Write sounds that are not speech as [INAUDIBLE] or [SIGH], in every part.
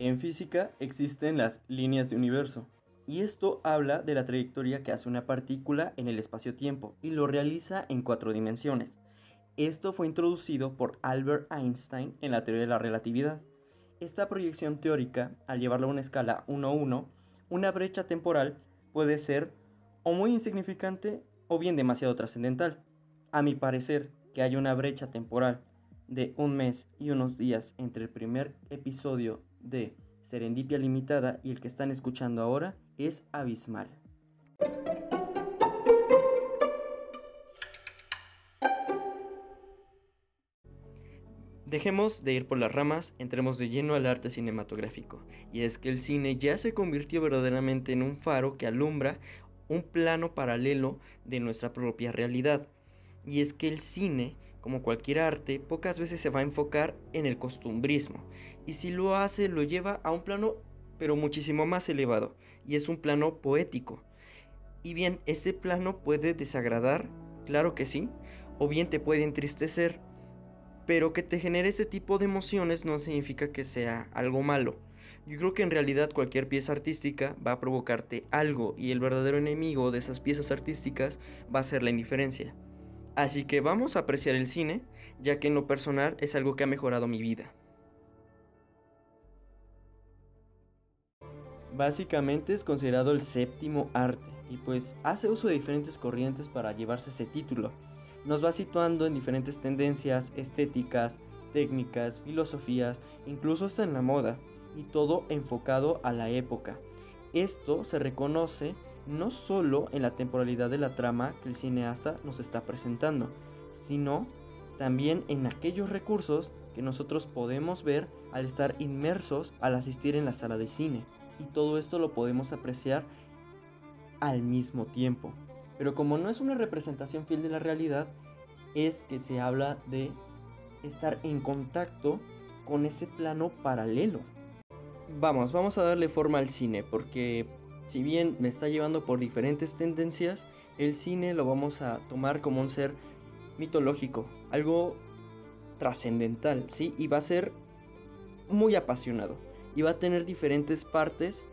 En física existen las líneas de universo, y esto habla de la trayectoria que hace una partícula en el espacio-tiempo y lo realiza en cuatro dimensiones. Esto fue introducido por Albert Einstein en la teoría de la relatividad. Esta proyección teórica, al llevarla a una escala 1-1, una brecha temporal puede ser o muy insignificante o bien demasiado trascendental. A mi parecer, que haya una brecha temporal de un mes y unos días entre el primer episodio de Serendipia Limitada y el que están escuchando ahora es abismal. Dejemos de ir por las ramas, entremos de lleno al arte cinematográfico. Y es que el cine ya se convirtió verdaderamente en un faro que alumbra un plano paralelo de nuestra propia realidad. Y es que el cine, como cualquier arte, pocas veces se va a enfocar en el costumbrismo. Y si lo hace, lo lleva a un plano pero muchísimo más elevado. Y es un plano poético. Y bien, este plano puede desagradar, claro que sí, o bien te puede entristecer, pero que te genere este tipo de emociones no significa que sea algo malo. Yo creo que en realidad cualquier pieza artística va a provocarte algo y el verdadero enemigo de esas piezas artísticas va a ser la indiferencia. Así que vamos a apreciar el cine, ya que en lo personal es algo que ha mejorado mi vida. Básicamente es considerado el séptimo arte y pues hace uso de diferentes corrientes para llevarse ese título nos va situando en diferentes tendencias estéticas, técnicas, filosofías, incluso hasta en la moda, y todo enfocado a la época. Esto se reconoce no solo en la temporalidad de la trama que el cineasta nos está presentando, sino también en aquellos recursos que nosotros podemos ver al estar inmersos al asistir en la sala de cine. Y todo esto lo podemos apreciar al mismo tiempo. Pero como no es una representación fiel de la realidad, es que se habla de estar en contacto con ese plano paralelo. Vamos, vamos a darle forma al cine, porque si bien me está llevando por diferentes tendencias, el cine lo vamos a tomar como un ser mitológico, algo trascendental, ¿sí? Y va a ser muy apasionado, y va a tener diferentes partes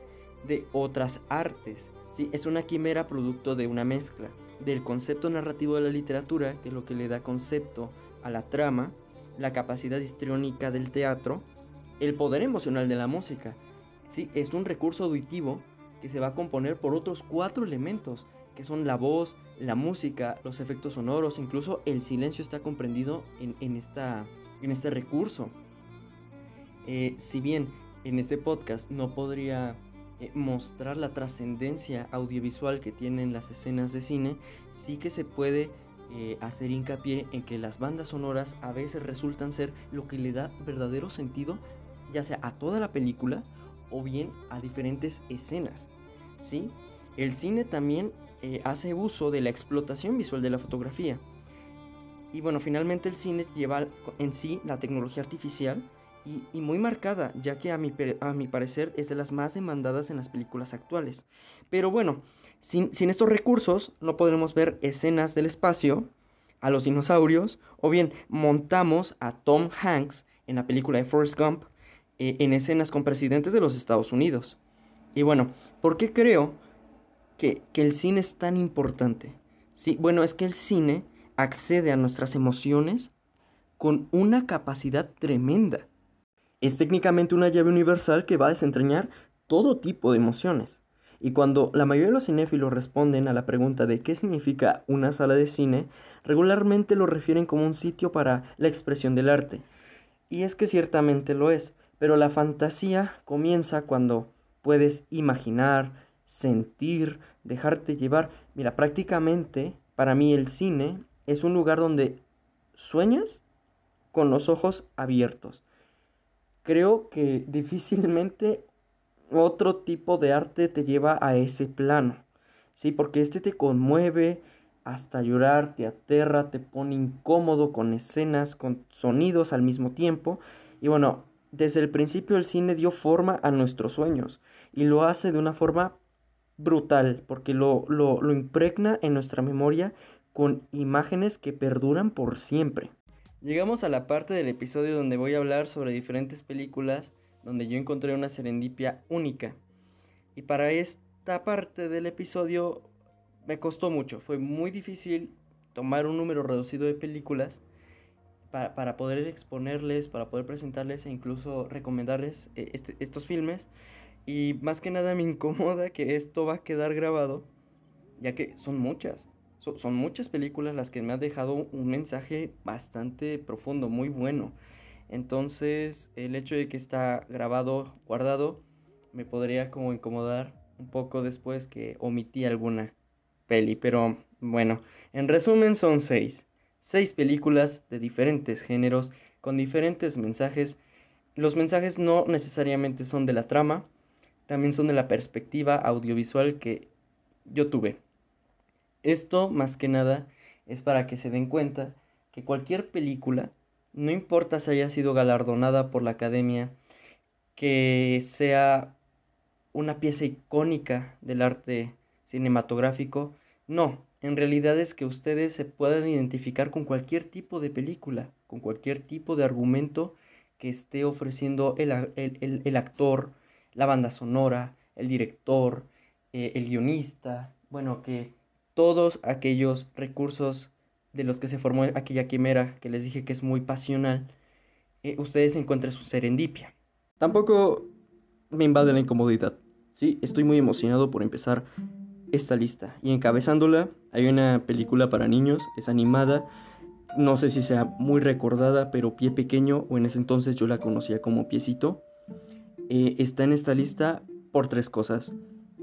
de otras artes, ¿sí? Es una quimera producto de una mezcla del concepto narrativo de la literatura, que es lo que le da concepto a la trama, la capacidad histriónica del teatro, el poder emocional de la música. ¿sí? Es un recurso auditivo que se va a componer por otros cuatro elementos, que son la voz, la música, los efectos sonoros, incluso el silencio está comprendido en, esta, en este recurso. Eh, si bien en este podcast no podría eh, mostrar la trascendencia audiovisual que tienen las escenas de cine, sí que se puede eh, hacer hincapié en que las bandas sonoras a veces resultan ser lo que le da verdadero sentido, ya sea a toda la película o bien a diferentes escenas. ¿sí? El cine también eh, hace uso de la explotación visual de la fotografía. Y bueno, finalmente el cine lleva en sí la tecnología artificial, y, muy marcada, ya que a mi, a mi, parecer es de las más demandadas en las películas actuales. Pero bueno, sin, sin, estos recursos no podremos ver escenas del espacio, a los dinosaurios, o bien montamos a Tom Hanks en la película de Forrest Gump eh, en escenas con presidentes de los Estados Unidos. Y bueno, ¿por qué creo que, que el cine es tan importante? Sí, bueno, es que el cine accede a nuestras emociones con una capacidad tremenda. Es técnicamente una llave universal que va a desentrañar todo tipo de emociones. Y cuando la mayoría de los cinéfilos responden a la pregunta de qué significa una sala de cine, regularmente lo refieren como un sitio para la expresión del arte. Y es que ciertamente lo es, pero la fantasía comienza cuando puedes imaginar, sentir, dejarte llevar. Mira, prácticamente para mí el cine es un lugar donde sueñas con los ojos abiertos creo que [LAUGHS] difícilmente otro tipo de arte te lleva a ese plano, ¿sí? Porque este te conmueve hasta llorar, te aterra, te pone incómodo con escenas, con sonidos al mismo tiempo. Y bueno, desde el principio el cine dio forma a nuestros sueños y lo hace de una forma brutal, porque lo, lo, lo impregna en nuestra memoria con imágenes que perduran por siempre. Llegamos a la parte del episodio donde voy a hablar sobre diferentes películas donde yo encontré una serendipia única. Y para esta parte del episodio me costó mucho, fue muy difícil tomar un número reducido de películas para, poder exponerles, para poder presentarles e incluso recomendarles eh, este, estos filmes. Y más que nada me [LAUGHS] incomoda que esto va a quedar grabado, ya que son muchas. son muchas películas las que me han dejado un mensaje bastante profundo, muy bueno. Entonces, el hecho de que está grabado, guardado, me podría como incomodar un poco después que omití alguna peli. Pero bueno, en resumen son seis. Seis películas de diferentes géneros, con diferentes mensajes. Los mensajes no necesariamente son de la trama, también son de la perspectiva audiovisual que yo tuve. Esto, más que nada, es para que se den cuenta que cualquier película, no importa si haya sido galardonada por la academia, que sea una pieza icónica del arte cinematográfico, no, en realidad es que ustedes se puedan identificar con cualquier tipo de película, con cualquier tipo de argumento que esté ofreciendo el, actor, la banda sonora, el director, eh, el guionista, bueno, que todos aquellos recursos de los que se formó aquella quimera que les dije que es muy pasional, eh, ustedes encuentren su serendipia. Tampoco me invade la incomodidad. Sí, estoy muy emocionado por empezar esta lista. Y encabezándola hay una película para niños, es animada, no sé si sea muy recordada, pero Pie Pequeño, o en ese entonces yo la conocía como Piecito, eh, está en esta lista por tres cosas.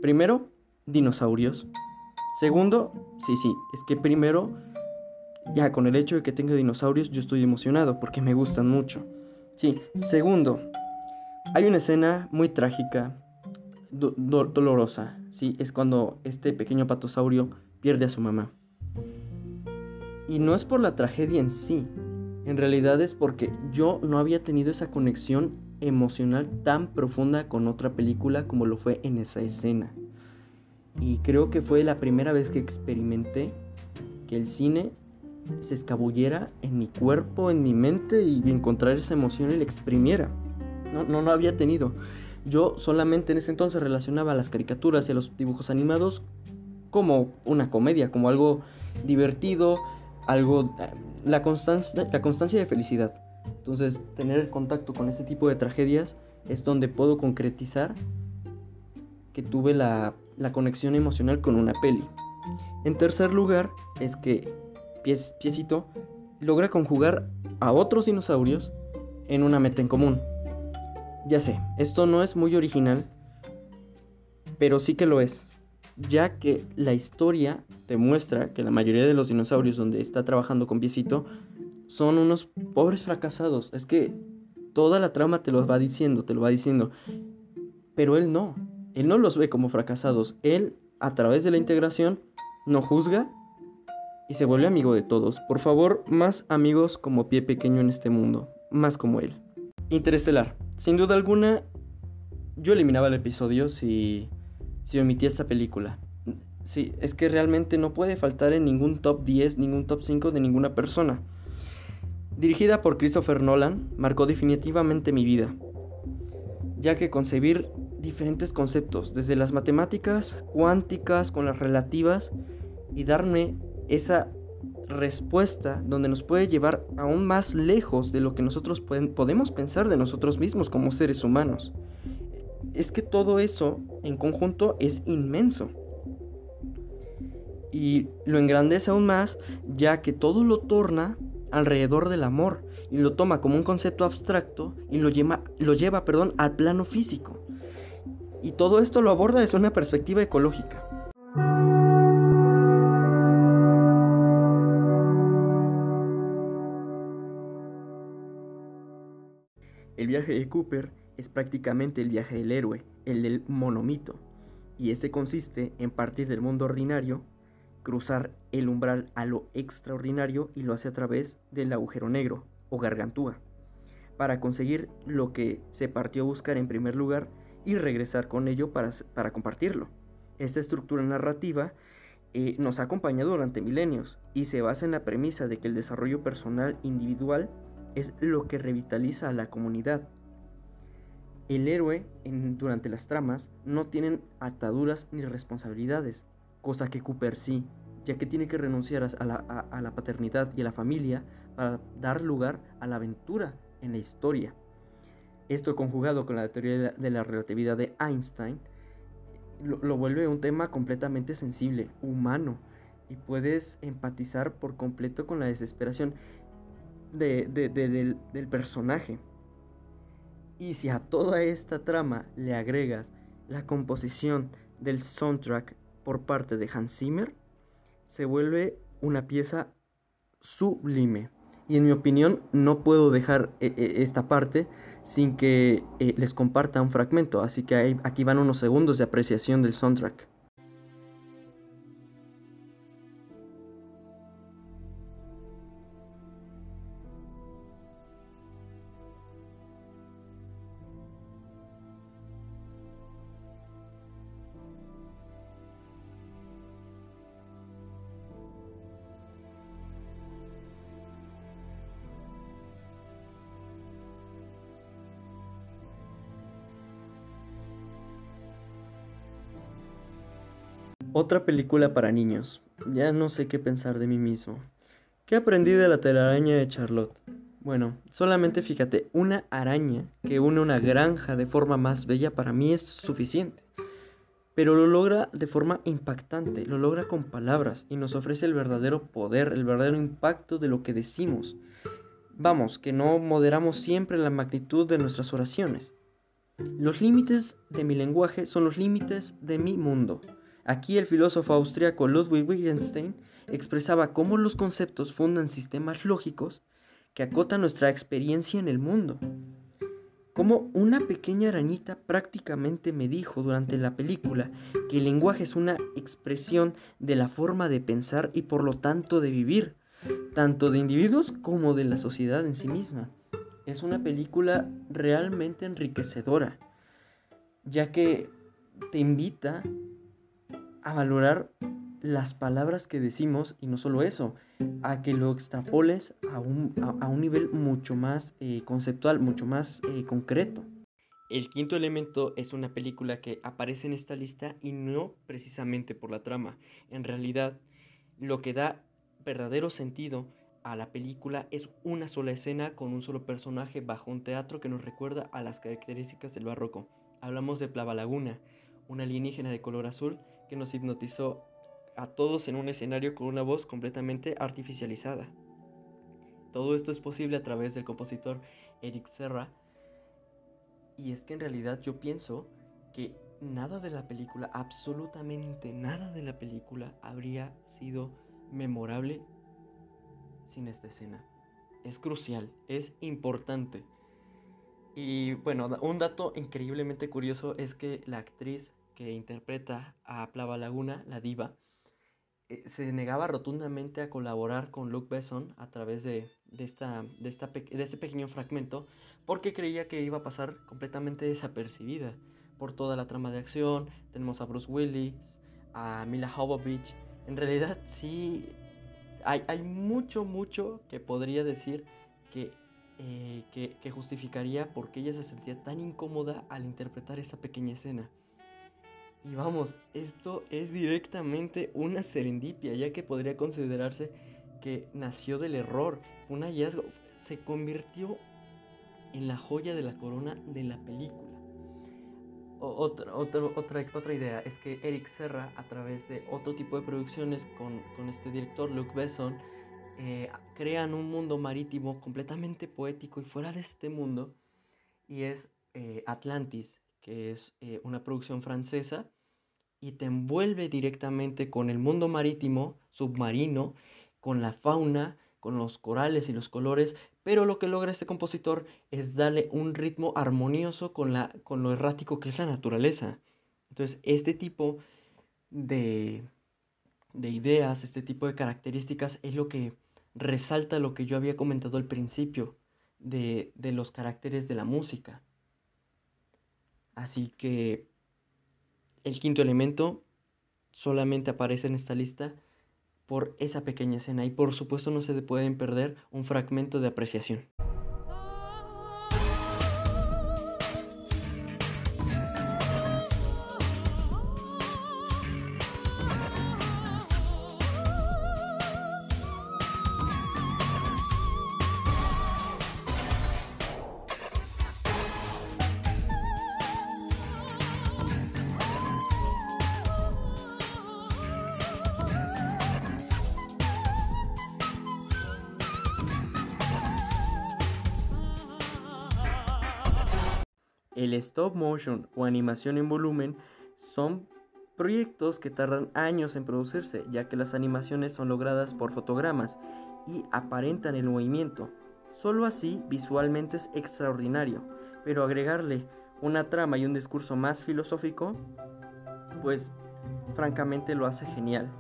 Primero, dinosaurios. Segundo, sí, sí, es que primero, ya con el hecho de que tenga dinosaurios, yo estoy emocionado porque me gustan mucho. Sí, segundo, hay una escena muy trágica, dolorosa, sí, es cuando este pequeño patosaurio pierde a su mamá. Y no es por la tragedia en sí, en realidad es porque yo no había tenido esa conexión emocional tan profunda con otra película como lo fue en esa escena. Y creo que fue la primera vez que experimenté que el cine se escabullera en mi cuerpo, en mi mente y encontrar esa emoción y la exprimiera. No, no lo había tenido. Yo solamente en ese entonces relacionaba las caricaturas y los dibujos animados como una comedia, como algo divertido, algo eh, la constancia, la constancia de felicidad. Entonces, tener contacto con este tipo de tragedias es donde puedo concretizar que tuve la, la conexión emocional con una peli. En tercer lugar, es que Piecito logra conjugar a otros dinosaurios en una meta en común. Ya sé, esto no es muy original, pero sí que lo es, ya que la historia demuestra que la mayoría de los dinosaurios donde está trabajando con Piecito son unos pobres fracasados. Es que toda la trama te lo va diciendo, te lo va diciendo. Pero él no, él no los ve como fracasados. Él, a través de la integración, no juzga y se vuelve amigo de todos. Por favor, más amigos como pie pequeño en este mundo, más como él. Interestelar. Sin duda alguna, yo eliminaba el episodio si, si omitía esta película. Sí, es que realmente no puede faltar en ningún top 10, ningún top 5 de ninguna persona. Dirigida por Christopher Nolan, marcó definitivamente mi vida, ya que concebir diferentes conceptos, desde las matemáticas cuánticas con las relativas, y darme esa respuesta donde nos puede llevar aún más lejos de lo que nosotros podemos pensar de nosotros mismos como seres humanos. Es que todo eso en conjunto es inmenso. Y lo engrandece aún más ya que todo lo torna alrededor del amor y lo toma como un concepto abstracto y lo lleva, lo lleva perdón, al plano físico. Y todo esto lo aborda desde una perspectiva ecológica. El viaje de Cooper es prácticamente el viaje del héroe, el del monomito, y este consiste en partir del mundo ordinario, cruzar el umbral a lo extraordinario y lo hace a través del agujero negro o gargantúa, para conseguir lo que se partió a buscar en primer lugar y regresar con ello para, para compartirlo. Esta estructura narrativa eh, nos ha acompañado durante milenios y se basa en la premisa de que el desarrollo personal individual es lo que revitaliza a la comunidad. El héroe durante las tramas no tienen ataduras ni responsabilidades, cosa que Cooper sí, ya que tiene que renunciar a la, paternidad y a la familia para dar lugar a la aventura en la historia. Esto conjugado con la teoría de la relatividad de Einstein, lo, vuelve un tema completamente sensible, humano, y puedes empatizar por completo con la desesperación del personaje. Y si a toda esta trama le agregas la composición del soundtrack por parte de Hans Zimmer, se vuelve una pieza sublime. Y en mi opinión no puedo dejar eh, eh, esta parte sin que eh, les comparta un fragmento, así que aquí van unos segundos de apreciación del soundtrack. Otra película para niños. Ya no sé qué pensar de mí mismo. ¿Qué aprendí de la telaraña de Charlotte? Bueno, solamente fíjate, una araña que une una granja de forma más bella para mí es suficiente. Pero lo logra de forma impactante, lo logra con palabras y nos ofrece el verdadero poder, el verdadero impacto de lo que decimos. Vamos, que no moderamos siempre la magnitud de nuestras oraciones. Los límites de mi lenguaje son los límites de mi mundo. Aquí el filósofo austríaco Ludwig Wittgenstein expresaba cómo los conceptos fundan sistemas lógicos que acotan nuestra experiencia en el mundo. Como una pequeña arañita prácticamente me dijo durante la película que el lenguaje es una expresión de la forma de pensar y por lo tanto de vivir, tanto de individuos como de la sociedad en sí misma. Es una película realmente enriquecedora, ya que te invita a valorar las palabras que decimos y no solo eso, a que lo extrapoles a un, a, un nivel mucho más eh, conceptual, mucho más eh, concreto. El quinto elemento es una película que aparece en esta lista y no precisamente por la trama. En realidad, lo que da verdadero sentido a la película es una sola escena con un solo personaje bajo un teatro que nos recuerda a las características del barroco. Hablamos de Plava Laguna, una alienígena de color azul que nos hipnotizó a todos en un escenario con una voz completamente artificializada. Todo esto es posible a través del compositor Eric Serra. Y es que en realidad yo pienso que nada de la película, absolutamente nada de la película habría sido memorable sin esta escena. Es crucial, es importante. Y bueno, un dato increíblemente curioso es que la actriz que interpreta a Plava Laguna, la diva, eh, se negaba rotundamente a colaborar con Luke Besson a través de, esta, de, este pequeño fragmento porque creía que iba a pasar completamente desapercibida por toda la trama de acción. Tenemos a Bruce Willis, a Mila Jovovich. En realidad sí hay, hay mucho, mucho que podría decir que, eh, que, que justificaría por qué ella se sentía tan incómoda al interpretar esa pequeña escena. Y vamos, esto es directamente una serendipia, ya que podría considerarse que nació del error, un hallazgo, se convirtió en la joya de la corona de la película. otra, otra, otra, idea es que Eric Serra, a través de otro tipo de producciones con, este director Luke Besson, eh, crean un mundo marítimo completamente poético y fuera de este mundo, y es eh, Atlantis, que es eh, una producción francesa y te envuelve directamente con el mundo marítimo, submarino, con la fauna, con los corales y los colores, pero lo que logra este compositor es darle un ritmo armonioso con, la, con lo errático que es la naturaleza. Entonces, este tipo de, de ideas, este tipo de características es lo que resalta lo que yo había comentado al principio de, de los caracteres de la música. Así que el quinto elemento solamente aparece en esta lista por esa pequeña escena y por supuesto no se pueden perder un fragmento de apreciación. El stop motion o animación en volumen son proyectos que tardan años en producirse, ya que las animaciones son logradas por fotogramas y aparentan el movimiento. Solo así visualmente es extraordinario, pero agregarle una trama y un discurso más filosófico, pues francamente lo hace genial.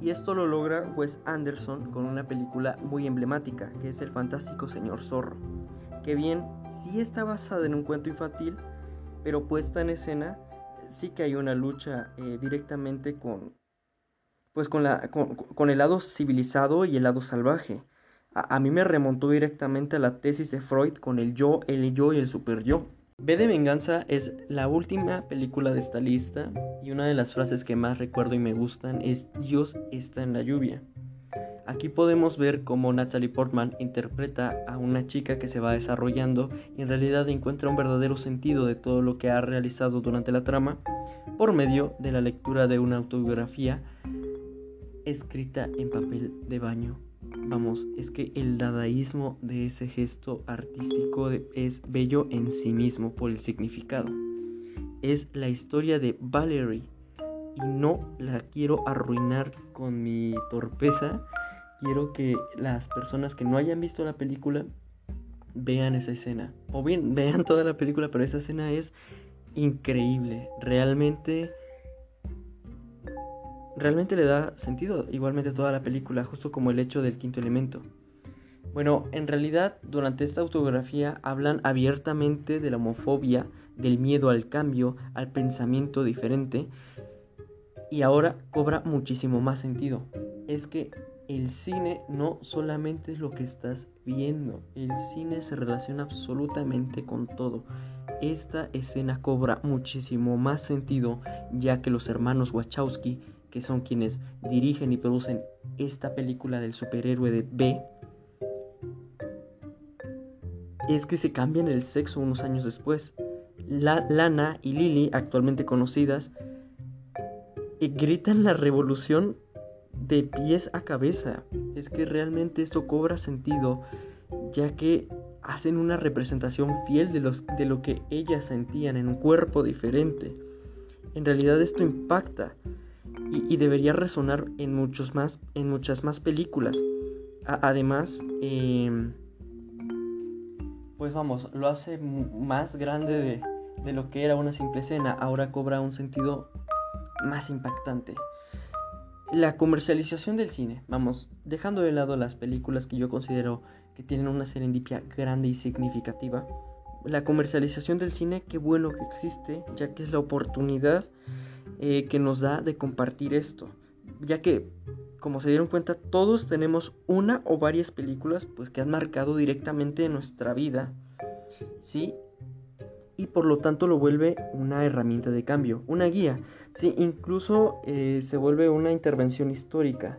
Y esto lo logra Wes Anderson con una película muy emblemática, que es El Fantástico Señor Zorro, que bien sí está basada en un cuento infantil, pero puesta en escena sí que hay una lucha eh, directamente con, pues con, la, con, el lado civilizado y el lado salvaje. A, a, mí me remontó directamente a la tesis de Freud con el yo, el yo y el super yo. B de Venganza es la última película de esta lista y una de las frases que más recuerdo y me gustan es Dios está en la lluvia. Aquí podemos ver cómo Natalie Portman interpreta a una chica que se va desarrollando y en realidad encuentra un verdadero sentido de todo lo que ha realizado durante la trama por medio de la lectura de una autobiografía escrita en papel de baño. Vamos, es que el dadaísmo de ese gesto artístico es bello en sí mismo por el significado. Es la historia de Valerie y no la quiero arruinar con mi torpeza quiero que las personas que no hayan visto la película vean esa escena. O bien, [LAUGHS] vean toda la película, pero esa escena es increíble. Realmente... Realmente le da sentido igualmente toda la película, justo como el hecho del quinto elemento. Bueno, en realidad durante esta autografía hablan abiertamente de la homofobia, del miedo al cambio, al pensamiento diferente, y ahora cobra muchísimo más sentido. Es que el cine no solamente es lo que estás viendo, el cine se relaciona absolutamente con todo. Esta escena cobra muchísimo más sentido ya que los hermanos Wachowski, que son quienes dirigen y producen esta película del superhéroe de B, es que se cambian el sexo unos años después. La, Lana y Lily, actualmente conocidas, eh, gritan la revolución de pies a cabeza. Es que realmente esto cobra sentido ya que hacen una representación fiel de, los, de lo que ellas sentían en un cuerpo diferente. En realidad esto impacta y, debería resonar en, muchos más, en muchas más películas. además, em, pues vamos, lo hace más grande de, de lo que era una simple escena. Ahora cobra un sentido más impactante. La comercialización del cine, vamos, dejando de lado las películas que yo considero que tienen una serendipia grande y significativa, la comercialización del cine, qué bueno que existe, ya que es la oportunidad eh, que nos da de compartir esto, ya que, como se dieron cuenta, todos tenemos una o varias películas pues, que han marcado directamente nuestra vida, ¿sí? Y por lo tanto lo vuelve una herramienta de cambio, una guía. Sí, incluso eh, se vuelve una intervención histórica,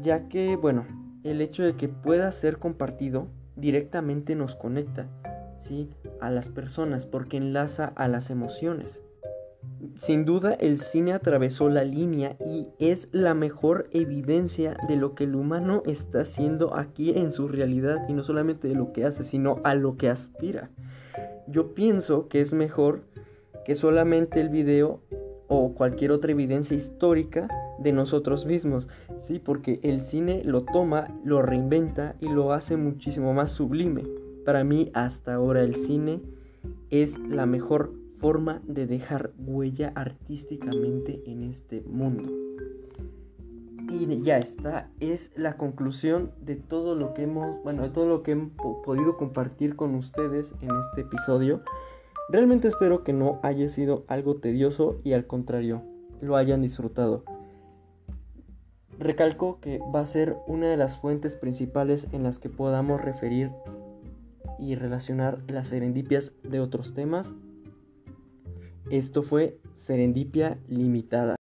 ya que, bueno, el hecho de que pueda ser compartido directamente nos conecta, ¿sí? A las personas, porque enlaza a las emociones. Sin duda el cine atravesó la línea y es la mejor evidencia de lo que el humano está haciendo aquí en su realidad y no solamente de lo que hace, sino a lo que aspira. Yo pienso que es mejor que solamente el video o cualquier otra evidencia histórica de nosotros mismos, sí, porque el cine lo toma, lo reinventa y lo hace muchísimo más sublime. Para mí hasta ahora el cine es la mejor forma de dejar huella artísticamente en este mundo. Y ya está, es la conclusión de todo lo que hemos, bueno, de todo lo que hemos podido compartir con ustedes en este episodio. Realmente espero que no haya sido algo tedioso y al contrario, lo hayan disfrutado. Recalco que va a ser una de las fuentes principales en las que podamos referir y relacionar las serendipias de otros temas. Esto fue Serendipia Limitada.